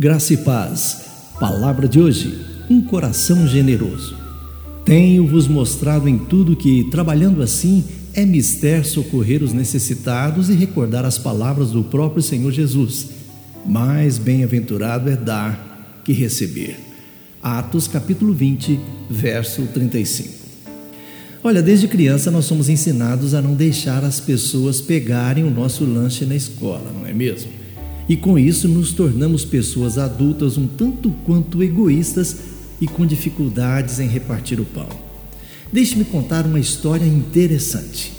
Graça e paz. Palavra de hoje: um coração generoso. Tenho-vos mostrado em tudo que, trabalhando assim, é mister socorrer os necessitados e recordar as palavras do próprio Senhor Jesus. Mais bem-aventurado é dar que receber. Atos capítulo 20, verso 35. Olha, desde criança nós somos ensinados a não deixar as pessoas pegarem o nosso lanche na escola, não é mesmo? E com isso nos tornamos pessoas adultas um tanto quanto egoístas e com dificuldades em repartir o pão. Deixe-me contar uma história interessante.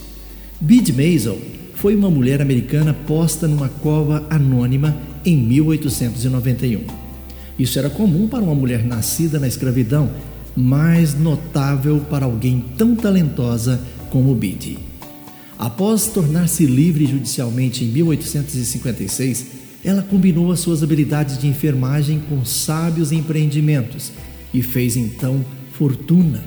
Bid Maisel foi uma mulher americana posta numa cova anônima em 1891. Isso era comum para uma mulher nascida na escravidão, mas notável para alguém tão talentosa como Bid. Após tornar-se livre judicialmente em 1856, ela combinou as suas habilidades de enfermagem com sábios empreendimentos e fez então fortuna.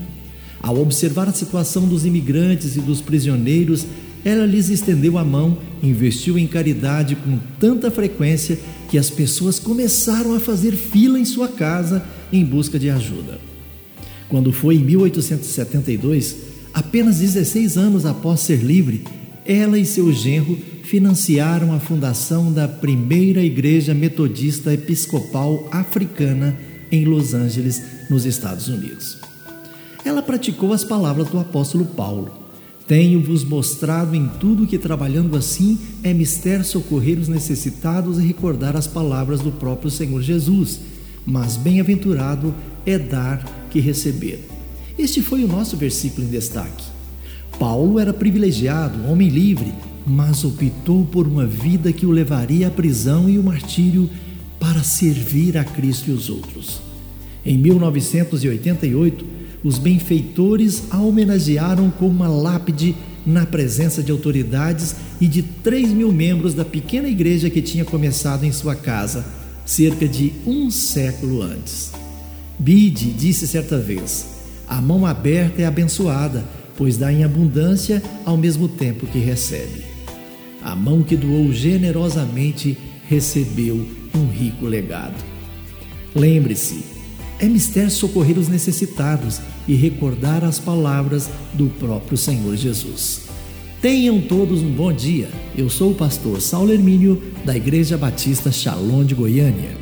Ao observar a situação dos imigrantes e dos prisioneiros, ela lhes estendeu a mão, investiu em caridade com tanta frequência que as pessoas começaram a fazer fila em sua casa em busca de ajuda. Quando foi em 1872, apenas 16 anos após ser livre, ela e seu genro financiaram a fundação da primeira igreja metodista episcopal africana em Los Angeles, nos Estados Unidos. Ela praticou as palavras do apóstolo Paulo: Tenho-vos mostrado em tudo que trabalhando assim é mister socorrer os necessitados e recordar as palavras do próprio Senhor Jesus. Mas bem-aventurado é dar que receber. Este foi o nosso versículo em destaque. Paulo era privilegiado, homem livre, mas optou por uma vida que o levaria à prisão e ao martírio para servir a Cristo e os outros. Em 1988, os benfeitores a homenagearam com uma lápide na presença de autoridades e de 3 mil membros da pequena igreja que tinha começado em sua casa, cerca de um século antes. Bide disse certa vez: A mão aberta é abençoada, pois dá em abundância ao mesmo tempo que recebe. A mão que doou generosamente recebeu um rico legado. Lembre-se, é mistério socorrer os necessitados e recordar as palavras do próprio Senhor Jesus. Tenham todos um bom dia. Eu sou o pastor Saulo Hermínio, da Igreja Batista Shalom de Goiânia.